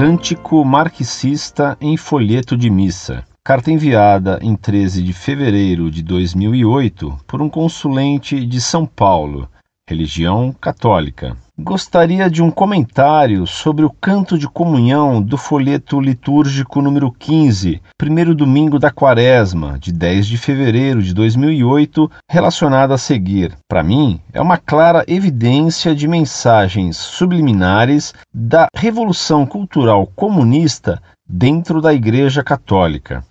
Cântico marxista em folheto de missa. Carta enviada em 13 de fevereiro de 2008 por um consulente de São Paulo, religião católica. Gostaria de um comentário sobre o canto de comunhão do folheto litúrgico número 15, primeiro domingo da quaresma, de 10 de fevereiro de 2008, relacionado a seguir. Para mim, é uma clara evidência de mensagens subliminares da revolução cultural comunista dentro da Igreja Católica.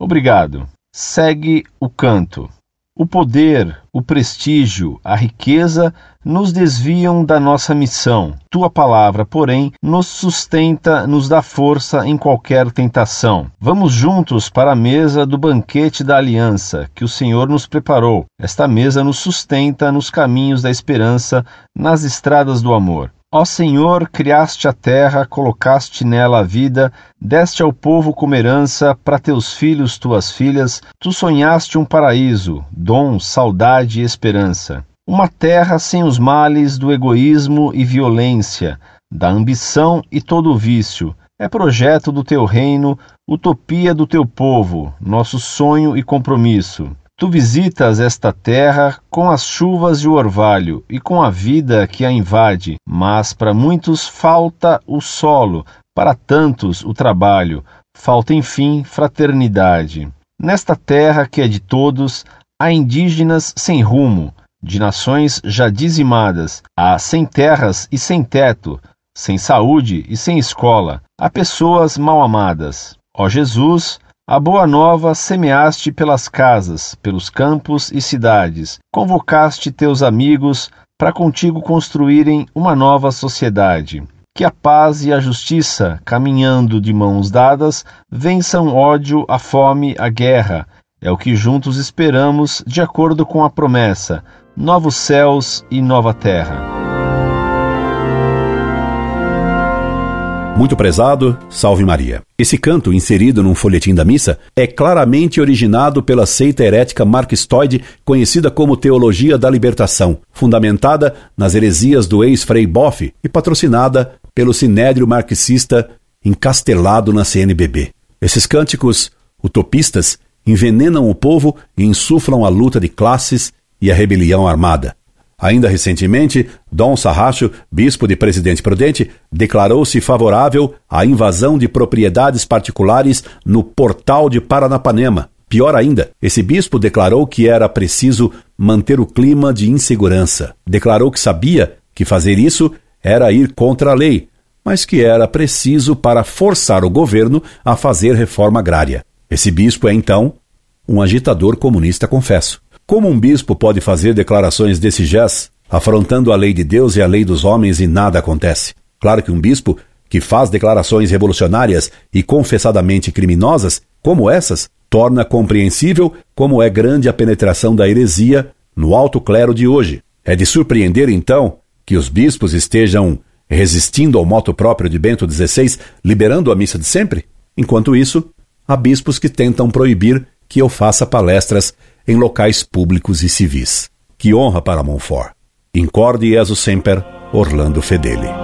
Obrigado. Segue o canto. O poder, o prestígio, a riqueza nos desviam da nossa missão. Tua palavra, porém, nos sustenta, nos dá força em qualquer tentação. Vamos juntos para a mesa do banquete da aliança que o Senhor nos preparou. Esta mesa nos sustenta nos caminhos da esperança, nas estradas do amor. Ó Senhor, criaste a terra, colocaste nela a vida, deste ao povo como herança para teus filhos, tuas filhas, tu sonhaste um paraíso, dom, saudade e esperança. Uma terra sem os males do egoísmo e violência, da ambição e todo o vício. É projeto do teu reino, utopia do teu povo, nosso sonho e compromisso. Tu visitas esta terra com as chuvas e o orvalho e com a vida que a invade, mas para muitos falta o solo, para tantos o trabalho, falta enfim fraternidade. Nesta terra que é de todos, há indígenas sem rumo, de nações já dizimadas, há sem terras e sem teto, sem saúde e sem escola, há pessoas mal amadas. Ó Jesus, a boa nova semeaste pelas casas, pelos campos e cidades, convocaste teus amigos para contigo construírem uma nova sociedade. Que a paz e a justiça, caminhando de mãos dadas, vençam ódio, a fome, a guerra. É o que juntos esperamos, de acordo com a promessa: novos céus e nova terra. Muito prezado, salve Maria. Esse canto, inserido num folhetim da missa, é claramente originado pela seita herética marxistoide conhecida como Teologia da Libertação, fundamentada nas heresias do ex-frei Boff e patrocinada pelo sinédrio marxista encastelado na CNBB. Esses cânticos utopistas envenenam o povo e insuflam a luta de classes e a rebelião armada. Ainda recentemente, Dom Sarracho, bispo de Presidente Prudente, declarou-se favorável à invasão de propriedades particulares no portal de Paranapanema. Pior ainda, esse bispo declarou que era preciso manter o clima de insegurança. Declarou que sabia que fazer isso era ir contra a lei, mas que era preciso para forçar o governo a fazer reforma agrária. Esse bispo é, então, um agitador comunista, confesso. Como um bispo pode fazer declarações desse jazz, afrontando a lei de Deus e a lei dos homens e nada acontece? Claro que um bispo que faz declarações revolucionárias e confessadamente criminosas, como essas, torna compreensível como é grande a penetração da heresia no alto clero de hoje. É de surpreender, então, que os bispos estejam resistindo ao moto próprio de Bento XVI, liberando a missa de sempre? Enquanto isso, há bispos que tentam proibir que eu faça palestras em locais públicos e civis. Que honra para Montfort. Incorde Jesus Semper, Orlando Fedeli.